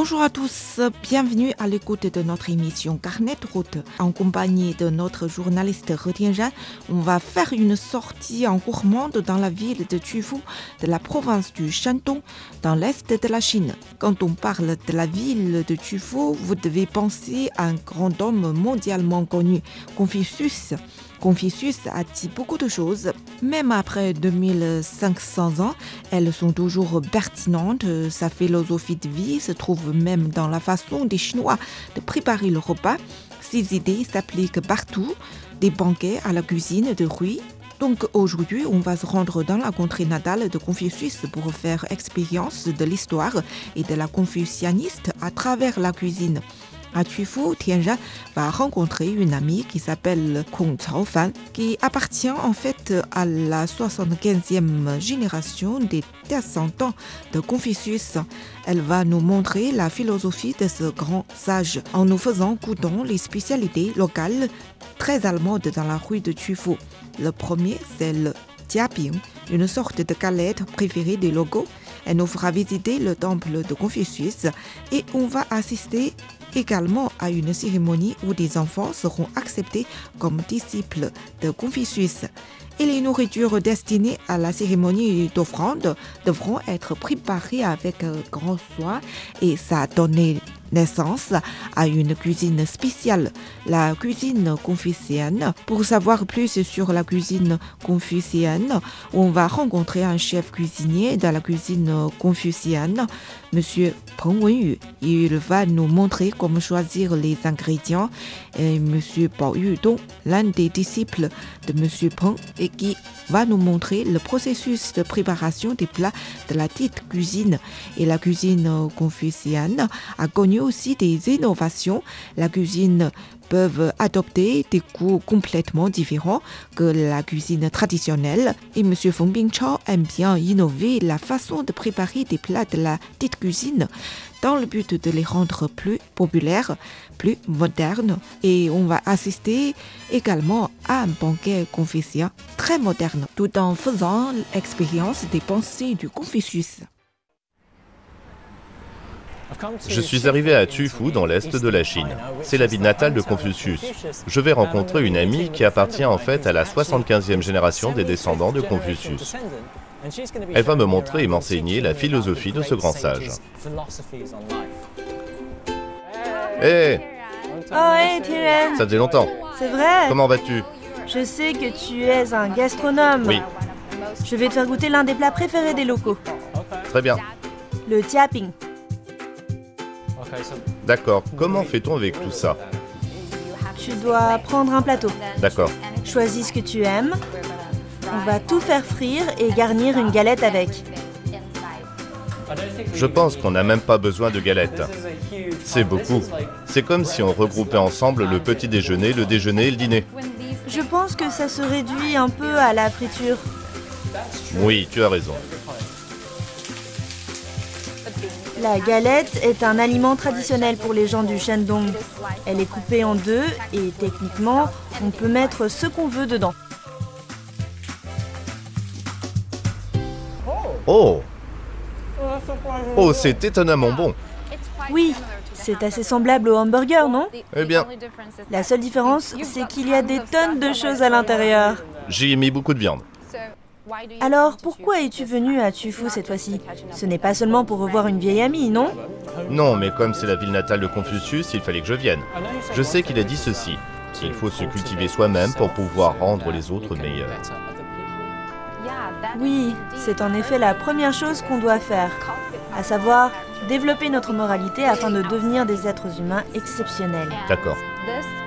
Bonjour à tous, bienvenue à l'écoute de notre émission Carnet route. En compagnie de notre journaliste He Tianzhan, on va faire une sortie en gourmande dans la ville de Tufu, de la province du Shandong, dans l'est de la Chine. Quand on parle de la ville de Tufu, vous devez penser à un grand homme mondialement connu, Confucius. Confucius a dit beaucoup de choses. Même après 2500 ans, elles sont toujours pertinentes. Sa philosophie de vie se trouve même dans la façon des Chinois de préparer le repas. Ses idées s'appliquent partout, des banquets à la cuisine de rue. Donc aujourd'hui, on va se rendre dans la contrée natale de Confucius pour faire expérience de l'histoire et de la confucianiste à travers la cuisine. À Tufu, Tianzhan va rencontrer une amie qui s'appelle Kong Chaofan, qui appartient en fait à la 75e génération des descendants de Confucius. Elle va nous montrer la philosophie de ce grand sage en nous faisant goûter les spécialités locales très allemandes dans la rue de Tufu. Le premier, c'est le Jiabing, une sorte de galette préférée des locaux. Elle nous fera visiter le temple de Confucius et on va assister également à une cérémonie où des enfants seront acceptés comme disciples de Confucius. Et les nourritures destinées à la cérémonie d'offrande devront être préparées avec grand soin et ça a donné naissance à une cuisine spéciale, la cuisine confucienne. Pour savoir plus sur la cuisine confucienne, on va rencontrer un chef cuisinier de la cuisine confucienne, Monsieur Peng Wenyu. Il va nous montrer comment choisir les ingrédients. Et Monsieur Bao Yudong, l'un des disciples de Monsieur Peng, et qui va nous montrer le processus de préparation des plats de la dite cuisine. Et la cuisine confucienne a connu aussi des innovations. La cuisine peuvent adopter des goûts complètement différents que la cuisine traditionnelle. Et M. Feng Bingchao aime bien innover la façon de préparer des plats de la dite cuisine dans le but de les rendre plus populaires, plus modernes. Et on va assister également à un banquet confucien très moderne, tout en faisant l'expérience des pensées du Confucius. Je suis arrivé à Tufu dans l'est de la Chine. C'est la ville natale de Confucius. Je vais rencontrer une amie qui appartient en fait à la 75e génération des descendants de Confucius. Elle va me montrer et m'enseigner la philosophie de ce grand sage. Hé Oh, hey, Tiren Ça faisait longtemps. C'est vrai Comment vas-tu? Je sais que tu es un gastronome. Oui. Je vais te faire goûter l'un des plats préférés des locaux, Très bien. le tiaping. D'accord. Comment fait-on avec tout ça Tu dois prendre un plateau. D'accord. Choisis ce que tu aimes. On va tout faire frire et garnir une galette avec. Je pense qu'on n'a même pas besoin de galettes. C'est beaucoup. C'est comme si on regroupait ensemble le petit déjeuner, le déjeuner et le dîner. Je pense que ça se réduit un peu à la friture. Oui, tu as raison. La galette est un aliment traditionnel pour les gens du Shandong. Elle est coupée en deux et techniquement, on peut mettre ce qu'on veut dedans. Oh Oh, c'est étonnamment bon. Oui, c'est assez semblable au hamburger, non? Eh bien, La seule différence, c'est qu'il y a des tonnes de choses à l'intérieur. j'y ai mis beaucoup de viande. Alors, pourquoi es-tu venu à Tufu cette fois-ci? Ce n'est pas seulement pour revoir une vieille amie, non? Non, mais comme c'est la ville natale de Confucius, il fallait que je vienne. Je sais qu'il a dit ceci. Il faut se cultiver soi-même pour pouvoir rendre les autres meilleurs. Oui, c'est en effet la première chose qu'on doit faire, à savoir développer notre moralité afin de devenir des êtres humains exceptionnels. D'accord.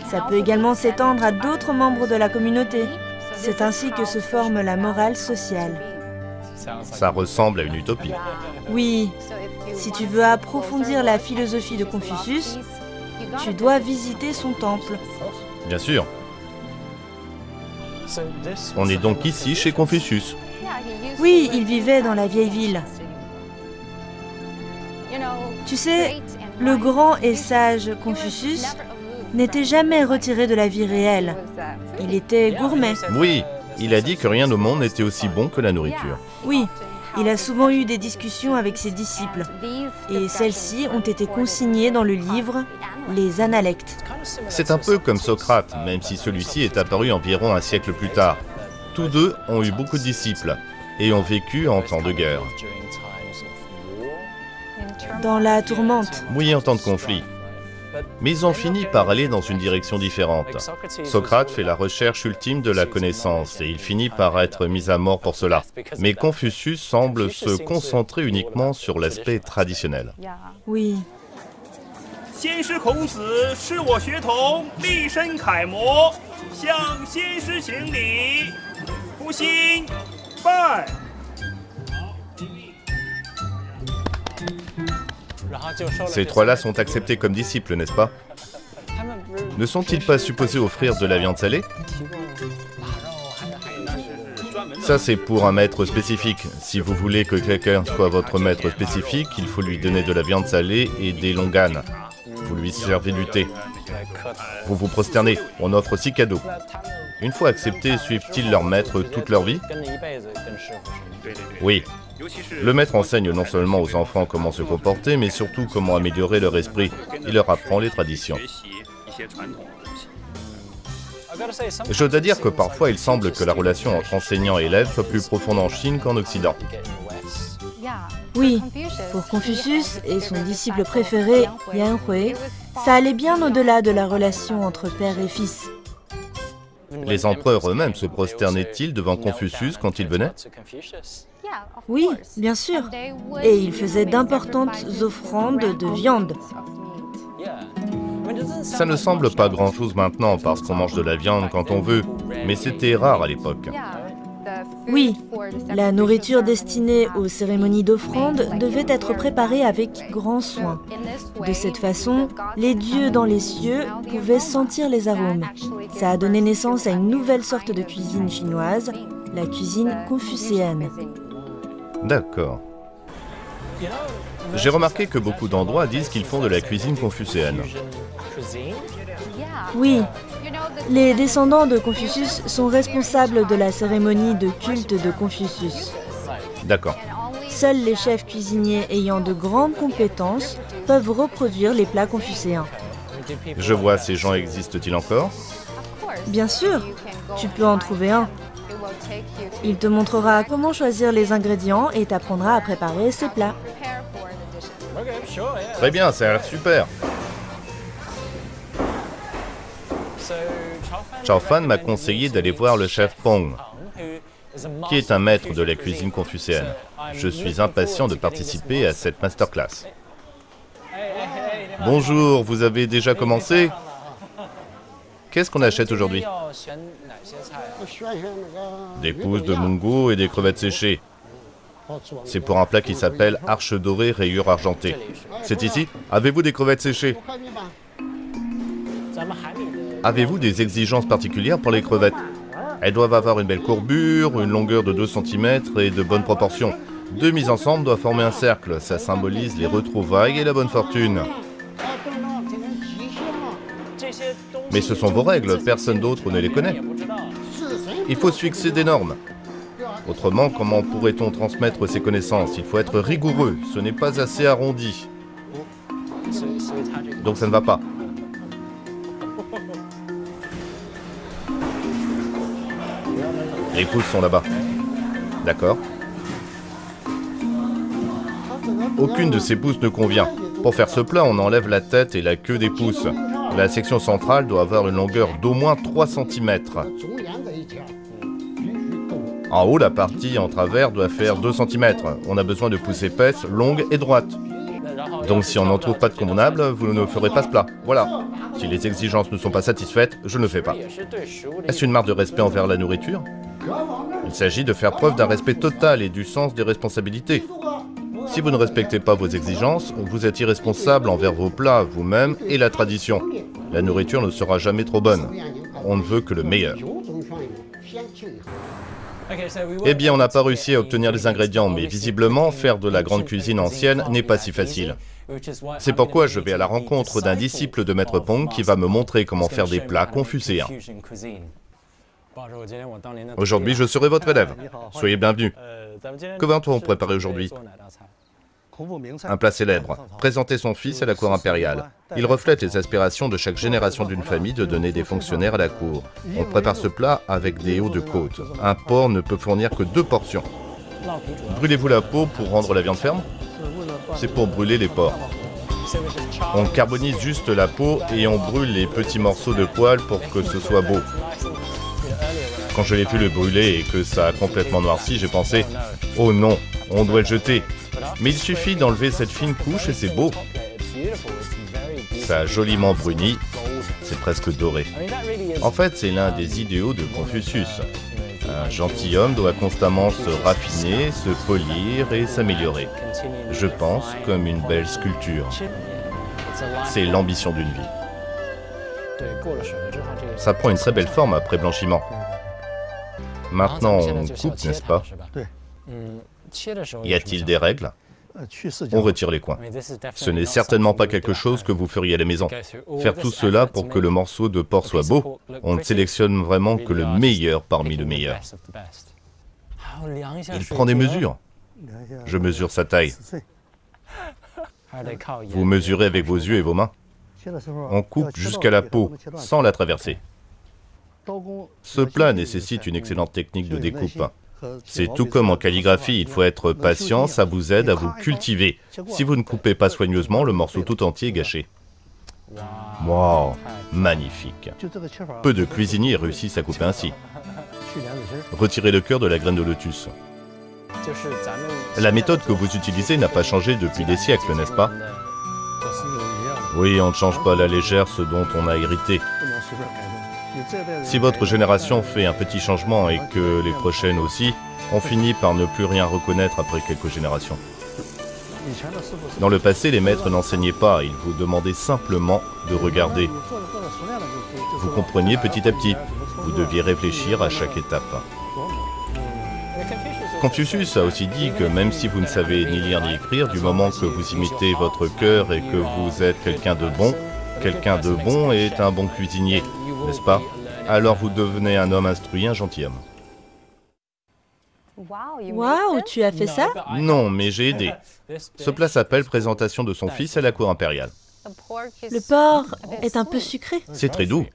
Ça peut également s'étendre à d'autres membres de la communauté. C'est ainsi que se forme la morale sociale. Ça ressemble à une utopie. Oui, si tu veux approfondir la philosophie de Confucius, tu dois visiter son temple. Bien sûr. On est donc ici chez Confucius. Oui, il vivait dans la vieille ville. Tu sais, le grand et sage Confucius n'était jamais retiré de la vie réelle. Il était gourmet. Oui, il a dit que rien au monde n'était aussi bon que la nourriture. Oui, il a souvent eu des discussions avec ses disciples. Et celles-ci ont été consignées dans le livre Les Analectes. C'est un peu comme Socrate, même si celui-ci est apparu environ un siècle plus tard. Tous deux ont eu beaucoup de disciples et ont vécu en temps de guerre. Dans la tourmente. Oui, en temps de conflit. Mais ils ont fini par aller dans une direction différente. Socrate fait la recherche ultime de la connaissance et il finit par être mis à mort pour cela. Mais Confucius semble se concentrer uniquement sur l'aspect traditionnel. Oui. Ces trois-là sont acceptés comme disciples, n'est-ce pas Ne sont-ils pas supposés offrir de la viande salée Ça, c'est pour un maître spécifique. Si vous voulez que quelqu'un soit votre maître spécifique, il faut lui donner de la viande salée et des longanes. Vous lui servez du thé. Vous vous prosternez. On offre aussi cadeaux. Une fois acceptés, suivent-ils leur maître toute leur vie Oui. Le maître enseigne non seulement aux enfants comment se comporter, mais surtout comment améliorer leur esprit. Il leur apprend les traditions. Je dois dire que parfois il semble que la relation entre enseignant et élève soit plus profonde en Chine qu'en Occident. Oui, pour Confucius et son disciple préféré, Yan Hui, ça allait bien au-delà de la relation entre père et fils. Les empereurs eux-mêmes se prosternaient-ils devant Confucius quand il venait? Oui, bien sûr. Et ils faisaient d'importantes offrandes de viande. Ça ne semble pas grand-chose maintenant parce qu'on mange de la viande quand on veut, mais c'était rare à l'époque. Oui, la nourriture destinée aux cérémonies d'offrande devait être préparée avec grand soin. De cette façon, les dieux dans les cieux pouvaient sentir les arômes. Ça a donné naissance à une nouvelle sorte de cuisine chinoise, la cuisine confucéenne. D'accord. J'ai remarqué que beaucoup d'endroits disent qu'ils font de la cuisine confucéenne. Oui, les descendants de Confucius sont responsables de la cérémonie de culte de Confucius. D'accord. Seuls les chefs cuisiniers ayant de grandes compétences peuvent reproduire les plats confucéens. Je vois, ces gens existent-ils encore? Bien sûr, tu peux en trouver un. Il te montrera comment choisir les ingrédients et t'apprendra à préparer ces plats. Très bien, ça a l'air super. Chao Fan m'a conseillé d'aller voir le chef Pong, qui est un maître de la cuisine confucéenne. Je suis impatient de participer à cette masterclass. Bonjour, vous avez déjà commencé? Qu'est-ce qu'on achète aujourd'hui? Des pousses de mungo et des crevettes séchées. C'est pour un plat qui s'appelle arche dorée rayure argentée. C'est ici Avez-vous des crevettes séchées? Avez-vous des exigences particulières pour les crevettes? Elles doivent avoir une belle courbure, une longueur de 2 cm et de bonnes proportions. Deux mises ensemble doivent former un cercle. Ça symbolise les retrouvailles et la bonne fortune. Mais ce sont vos règles, personne d'autre ne les connaît. Il faut se fixer des normes. Autrement, comment pourrait-on transmettre ces connaissances? Il faut être rigoureux, ce n'est pas assez arrondi. Donc ça ne va pas. Les pouces sont là-bas. D'accord. Aucune de ces pousses ne convient. Pour faire ce plat, on enlève la tête et la queue des pousses. La section centrale doit avoir une longueur d'au moins 3 cm. En haut, la partie en travers doit faire 2 cm. On a besoin de pousses épaisses, longues et droites. Donc si on n'en trouve pas de convenable, vous ne ferez pas ce plat. Voilà. Si les exigences ne sont pas satisfaites, je ne le fais pas. Est-ce une marque de respect envers la nourriture? Il s'agit de faire preuve d'un respect total et du sens des responsabilités. Si vous ne respectez pas vos exigences, vous êtes irresponsable envers vos plats, vous-même et la tradition. La nourriture ne sera jamais trop bonne. On ne veut que le meilleur. Eh bien, on n'a pas réussi à obtenir les ingrédients, mais visiblement, faire de la grande cuisine ancienne n'est pas si facile. C'est pourquoi je vais à la rencontre d'un disciple de Maître Pong qui va me montrer comment faire des plats confucéens. Aujourd'hui, je serai votre élève. Soyez bienvenue. Que va-t-on préparer aujourd'hui Un plat célèbre. Présenter son fils à la cour impériale. Il reflète les aspirations de chaque génération d'une famille de donner des fonctionnaires à la cour. On prépare ce plat avec des hauts de côte. Un porc ne peut fournir que deux portions. Brûlez-vous la peau pour rendre la viande ferme? C'est pour brûler les porcs. On carbonise juste la peau et on brûle les petits morceaux de poil pour que ce soit beau. Quand je l'ai pu le brûler et que ça a complètement noirci, j'ai pensé Oh non, on doit le jeter. Mais il suffit d'enlever cette fine couche et c'est beau. Ça a joliment bruni, c'est presque doré. En fait, c'est l'un des idéaux de Confucius. Un gentilhomme doit constamment se raffiner, se polir et s'améliorer. Je pense comme une belle sculpture. C'est l'ambition d'une vie. Ça prend une très belle forme après blanchiment. Maintenant, on coupe, n'est-ce pas? Y a-t-il des règles On retire les coins. Ce n'est certainement pas quelque chose que vous feriez à la maison. Faire tout cela pour que le morceau de porc soit beau, on ne sélectionne vraiment que le meilleur parmi le meilleur. Il prend des mesures. Je mesure sa taille. Vous mesurez avec vos yeux et vos mains. On coupe jusqu'à la peau, sans la traverser. Ce plat nécessite une excellente technique de découpe. C'est tout comme en calligraphie, il faut être patient, ça vous aide à vous cultiver. Si vous ne coupez pas soigneusement, le morceau tout entier est gâché. Wow, magnifique. Peu de cuisiniers réussissent à couper ainsi. Retirez le cœur de la graine de lotus. La méthode que vous utilisez n'a pas changé depuis des siècles, n'est-ce pas? Oui, on ne change pas la légère ce dont on a hérité. Si votre génération fait un petit changement et que les prochaines aussi, on finit par ne plus rien reconnaître après quelques générations. Dans le passé, les maîtres n'enseignaient pas, ils vous demandaient simplement de regarder. Vous compreniez petit à petit, vous deviez réfléchir à chaque étape. Confucius a aussi dit que même si vous ne savez ni lire ni écrire, du moment que vous imitez votre cœur et que vous êtes quelqu'un de bon, quelqu'un de bon est un bon cuisinier, n'est-ce pas? Alors vous devenez un homme instruit, un gentilhomme. Waouh, tu as fait ça? Non, mais j'ai aidé. Ce plat s'appelle Présentation de son fils à la cour impériale. Le porc est un peu sucré. C'est très doux.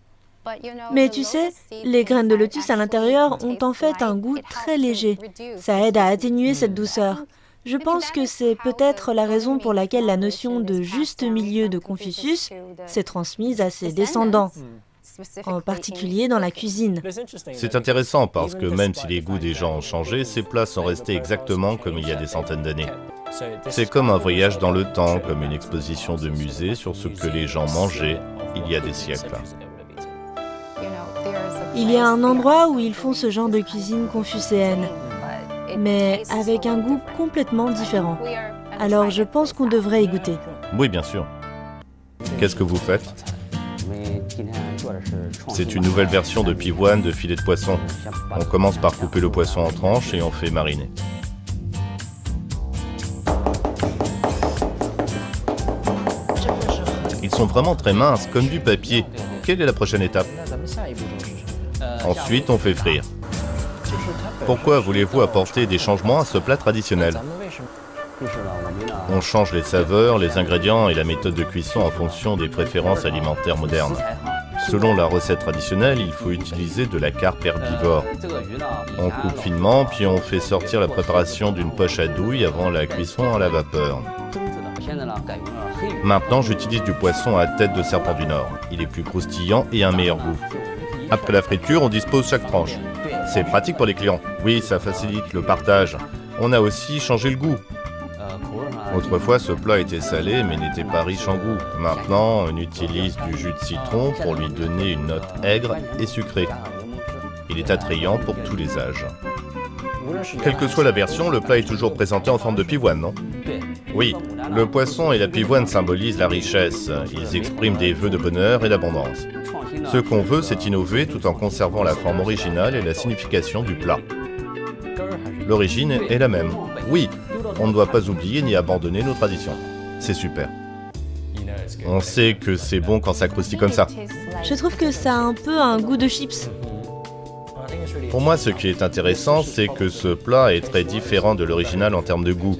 Mais tu sais, les graines de lotus à l'intérieur ont en fait un goût très léger. Ça aide à atténuer cette douceur. Je pense que c'est peut-être la raison pour laquelle la notion de juste milieu de Confucius s'est transmise à ses descendants, en particulier dans la cuisine. C'est intéressant parce que même si les goûts des gens ont changé, ces plats sont restés exactement comme il y a des centaines d'années. C'est comme un voyage dans le temps, comme une exposition de musée sur ce que les gens mangeaient il y a des siècles. Il y a un endroit où ils font ce genre de cuisine confucéenne, mais avec un goût complètement différent. Alors je pense qu'on devrait y goûter. Oui, bien sûr. Qu'est-ce que vous faites? C'est une nouvelle version de pivoine de filet de poisson. On commence par couper le poisson en tranches et on fait mariner. Ils sont vraiment très minces, comme du papier. Quelle est la prochaine étape? Ensuite, on fait frire. Pourquoi voulez-vous apporter des changements à ce plat traditionnel? On change les saveurs, les ingrédients et la méthode de cuisson en fonction des préférences alimentaires modernes. Selon la recette traditionnelle, il faut utiliser de la carpe herbivore. On coupe finement, puis on fait sortir la préparation d'une poche à douille avant la cuisson à la vapeur. Maintenant, j'utilise du poisson à tête de serpent du Nord. Il est plus croustillant et un meilleur goût. Après la friture, on dispose chaque tranche. C'est pratique pour les clients. Oui, ça facilite le partage. On a aussi changé le goût. Autrefois, ce plat était salé mais n'était pas riche en goût. Maintenant, on utilise du jus de citron pour lui donner une note aigre et sucrée. Il est attrayant pour tous les âges. Quelle que soit la version, le plat est toujours présenté en forme de pivoine, non? Oui, le poisson et la pivoine symbolisent la richesse. Ils expriment des vœux de bonheur et d'abondance. Ce qu'on veut, c'est innover tout en conservant la forme originale et la signification du plat. L'origine est la même. Oui, on ne doit pas oublier ni abandonner nos traditions. C'est super. On sait que c'est bon quand ça croustille comme ça. Je trouve que ça a un peu un goût de chips. Pour moi, ce qui est intéressant, c'est que ce plat est très différent de l'original en termes de goût.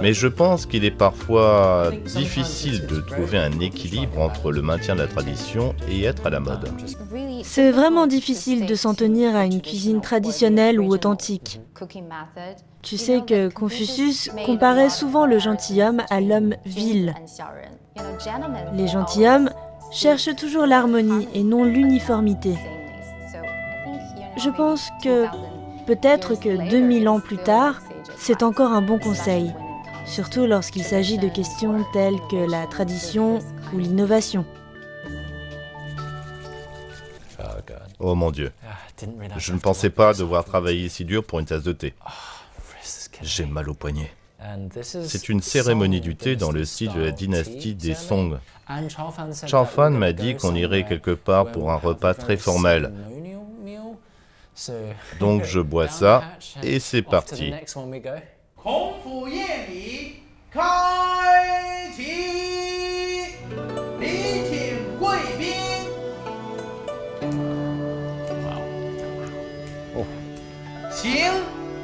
Mais je pense qu'il est parfois difficile de trouver un équilibre entre le maintien de la tradition et être à la mode. C'est vraiment difficile de s'en tenir à une cuisine traditionnelle ou authentique. Tu sais que Confucius comparait souvent le gentilhomme à l'homme vil. Les gentilshommes cherchent toujours l'harmonie et non l'uniformité. Je pense que peut-être que 2000 ans plus tard, c'est encore un bon conseil, surtout lorsqu'il s'agit de questions telles que la tradition ou l'innovation. Oh mon Dieu, je ne pensais pas devoir travailler si dur pour une tasse de thé. J'ai mal au poignet. C'est une cérémonie du thé dans le style de la dynastie des Song. Chao Fan m'a dit qu'on irait quelque part pour un repas très formel. Donc je bois ça et c'est parti.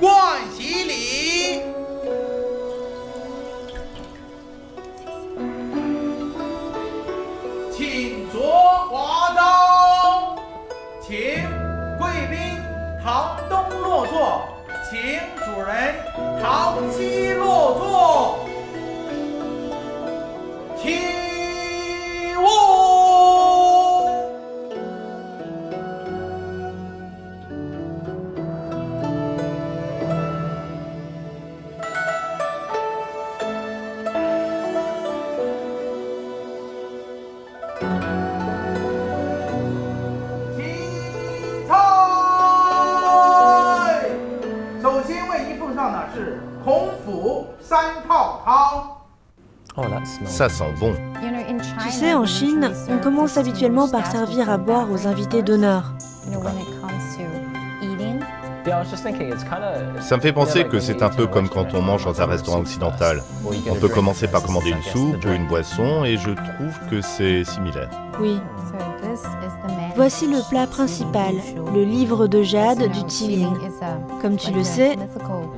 冠喜礼。请着华灯请贵宾堂东落座请主人堂西落座。Ça sent bon. Tu sais, en Chine, on commence habituellement par servir à boire aux invités d'honneur. Ça me fait penser que c'est un peu comme quand on mange dans un restaurant occidental. On peut commencer par commander une soupe ou une boisson et je trouve que c'est similaire. Oui. Voici le plat principal, le livre de jade du Tilin. Comme tu le sais,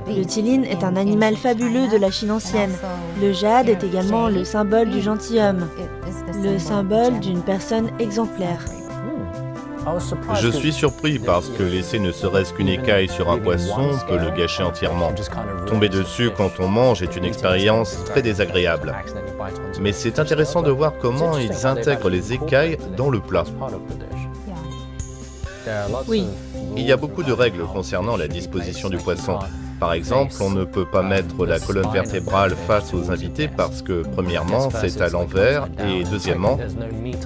le Tilin est un animal fabuleux de la Chine ancienne. Le jade est également le symbole du gentilhomme, le symbole d'une personne exemplaire. Je suis surpris parce que laisser ne serait-ce qu'une écaille sur un poisson peut le gâcher entièrement. Tomber dessus quand on mange est une expérience très désagréable. Mais c'est intéressant de voir comment ils intègrent les écailles dans le plat. Oui. Il y a beaucoup de règles concernant la disposition du poisson. Par exemple, on ne peut pas mettre la colonne vertébrale face aux invités parce que, premièrement, c'est à l'envers et, deuxièmement,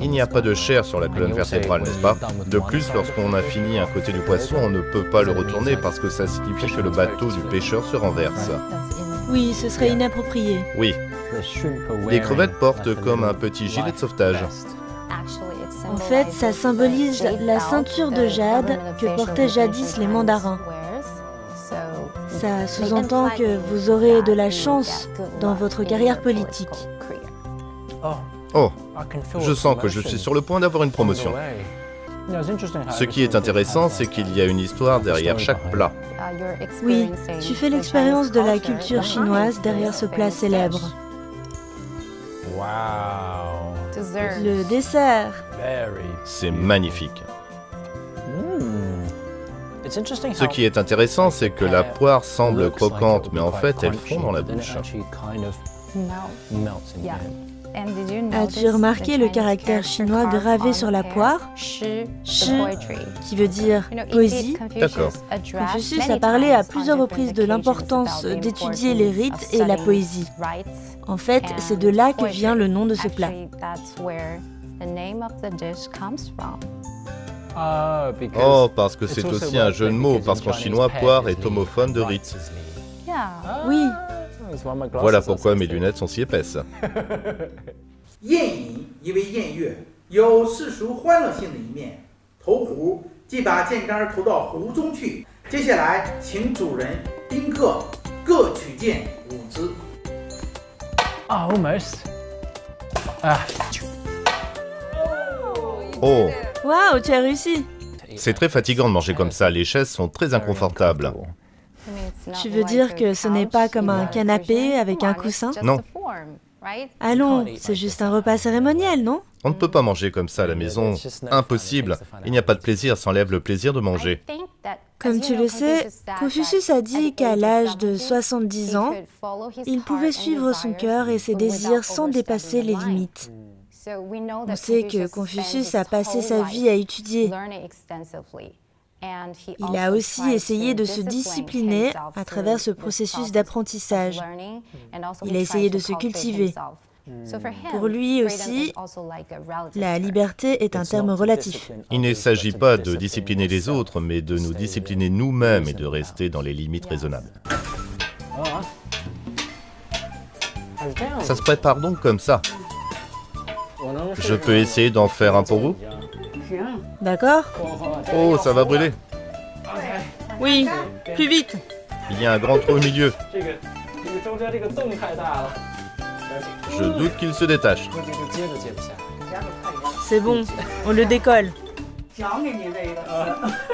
il n'y a pas de chair sur la colonne vertébrale, n'est-ce pas De plus, lorsqu'on a fini un côté du poisson, on ne peut pas le retourner parce que ça signifie que le bateau du pêcheur se renverse. Oui, ce serait inapproprié. Oui. Les crevettes portent comme un petit gilet de sauvetage. En fait, ça symbolise la ceinture de jade que portaient jadis les mandarins. Ça sous-entend que vous aurez de la chance dans votre carrière politique. Oh, je sens que je suis sur le point d'avoir une promotion. Ce qui est intéressant, c'est qu'il y a une histoire derrière chaque plat. Oui, tu fais l'expérience de la culture chinoise derrière ce plat célèbre. Le dessert. C'est magnifique. Ce qui est intéressant, c'est que la poire semble croquante, mais en fait, elle fond dans la bouche. As-tu remarqué le caractère chinois gravé sur la poire? Shi, qui veut dire poésie? D'accord. Confucius a parlé à plusieurs reprises de l'importance d'étudier les rites et la poésie. En fait, c'est de là que vient le nom de ce plat. Oh, parce que c'est aussi un jeu de mots, parce qu'en chinois, poire est homophone de rite. Oui. Voilà pourquoi mes lunettes sont si épaisses. Oh, Waouh, tu as réussi c'est très fatigant de manger comme ça. Les chaises sont très inconfortables. Tu veux dire que ce n'est pas comme un canapé avec un coussin? Non. Allons, c'est juste un repas cérémoniel, non? On ne peut pas manger comme ça à la maison. Impossible. Il n'y a pas de plaisir sans enlève le plaisir de manger. Comme tu le sais, Confucius a dit qu'à l'âge de 70 ans, il pouvait suivre son cœur et ses désirs sans dépasser les limites. On sait que Confucius a passé sa vie à étudier. Il a aussi essayé de se discipliner à travers ce processus d'apprentissage. Il a essayé de se cultiver. Pour lui aussi, la liberté est un terme relatif. Il ne s'agit pas de discipliner les autres, mais de nous discipliner nous-mêmes et de rester dans les limites raisonnables. Ça se prépare donc comme ça. Je peux essayer d'en faire un pour vous. D'accord. Oh, ça va brûler. Oui, plus vite. Il y a un grand trou au milieu. Je doute qu'il se détache. C'est bon, on le décolle.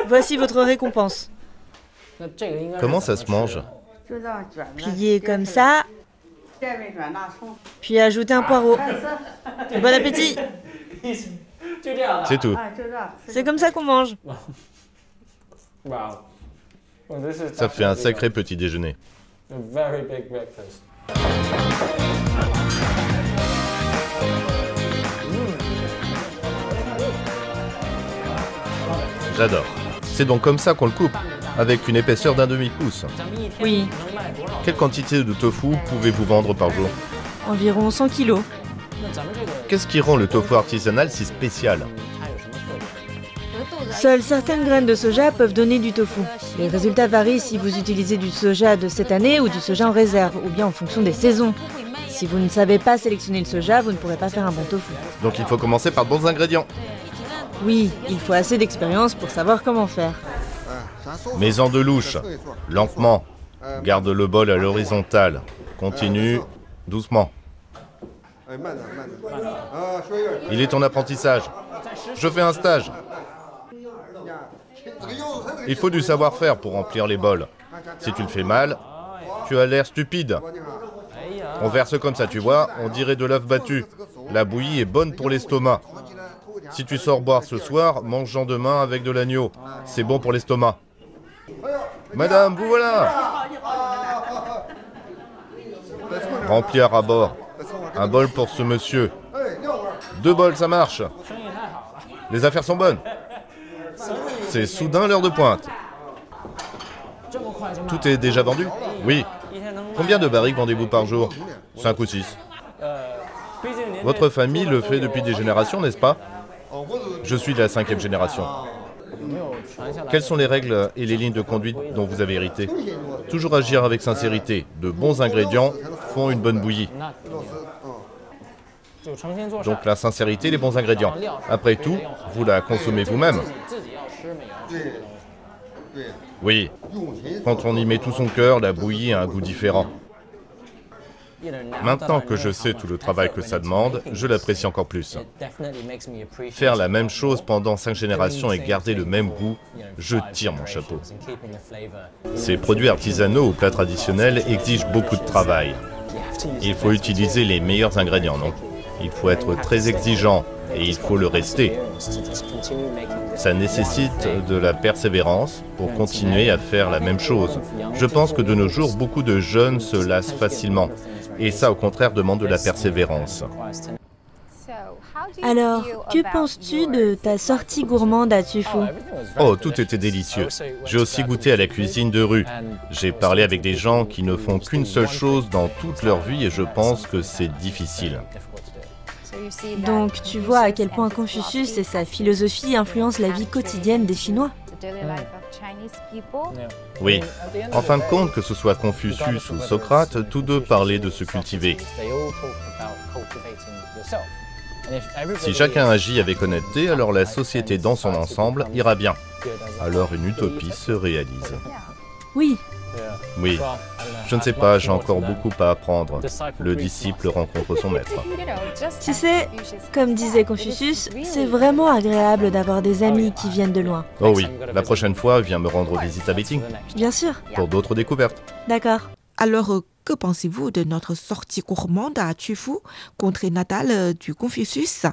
Voici votre récompense. Comment ça se mange? Pliez comme ça, puis ajoutez un poireau. Bon appétit C'est tout. C'est comme ça qu'on mange. Ça fait un sacré petit déjeuner. J'adore. C'est donc comme ça qu'on le coupe, avec une épaisseur d'un demi-pouce. Oui, Quelle quantité de tofu pouvez-vous vendre par jour? Environ 100 kilos. Qu'est-ce qui rend le tofu artisanal si spécial? Seules certaines graines de soja peuvent donner du tofu. Les résultats varient si vous utilisez du soja de cette année ou du soja en réserve, ou bien en fonction des saisons. Si vous ne savez pas sélectionner le soja, vous ne pourrez pas faire un bon tofu. Donc il faut commencer par de bons ingrédients. Oui, il faut assez d'expérience pour savoir comment faire. Mets-en de louche, lentement. Garde le bol à l'horizontale. Continue, doucement. Il est en apprentissage. Je fais un stage. Il faut du savoir-faire pour remplir les bols. Si tu le fais mal, tu as l'air stupide. On verse comme ça, tu vois, on dirait de l'œuf battu. La bouillie est bonne pour l'estomac. Si tu sors boire ce soir, mange-en demain avec de l'agneau. C'est bon pour l'estomac. Madame, vous voilà Remplir à bord. Un bol pour ce monsieur. Deux bols, ça marche. Les affaires sont bonnes. C'est soudain l'heure de pointe. Tout est déjà vendu? Oui. Combien de barriques vendez-vous par jour Cinq ou six. Votre famille le fait depuis des générations, n'est-ce pas Je suis de la cinquième génération. Quelles sont les règles et les lignes de conduite dont vous avez hérité Toujours agir avec sincérité. De bons ingrédients font une bonne bouillie. Donc la sincérité, les bons ingrédients. Après tout, vous la consommez vous-même. Oui. Quand on y met tout son cœur, la bouillie a un goût différent. Maintenant que je sais tout le travail que ça demande, je l'apprécie encore plus. Faire la même chose pendant cinq générations et garder le même goût, je tire mon chapeau. Ces produits artisanaux ou plats traditionnels exigent beaucoup de travail. Il faut utiliser les meilleurs ingrédients, non? Il faut être très exigeant et il faut le rester. Ça nécessite de la persévérance pour continuer à faire la même chose. Je pense que de nos jours, beaucoup de jeunes se lassent facilement. Et ça, au contraire, demande de la persévérance. Alors, que penses-tu de ta sortie gourmande à Tufu Oh, tout était délicieux. J'ai aussi goûté à la cuisine de rue. J'ai parlé avec des gens qui ne font qu'une seule chose dans toute leur vie et je pense que c'est difficile. Donc, tu vois à quel point Confucius et sa philosophie influencent la vie quotidienne des Chinois. Oui. En fin de compte, que ce soit Confucius ou Socrate, tous deux parlaient de se cultiver. Si chacun agit avec honnêteté, alors la société dans son ensemble ira bien. Alors une utopie se réalise. Oui, Oui, je ne sais pas, j'ai encore beaucoup à apprendre. Le disciple rencontre son maître. tu sais, comme disait Confucius, c'est vraiment agréable d'avoir des amis qui viennent de loin. Oh oui, la prochaine fois, viens me rendre visite à Beijing Bien sûr, pour d'autres découvertes. d'accord. Alors, euh, que pensez-vous de notre sortie gourmande à Tufu, contrée natale euh, du Confucius?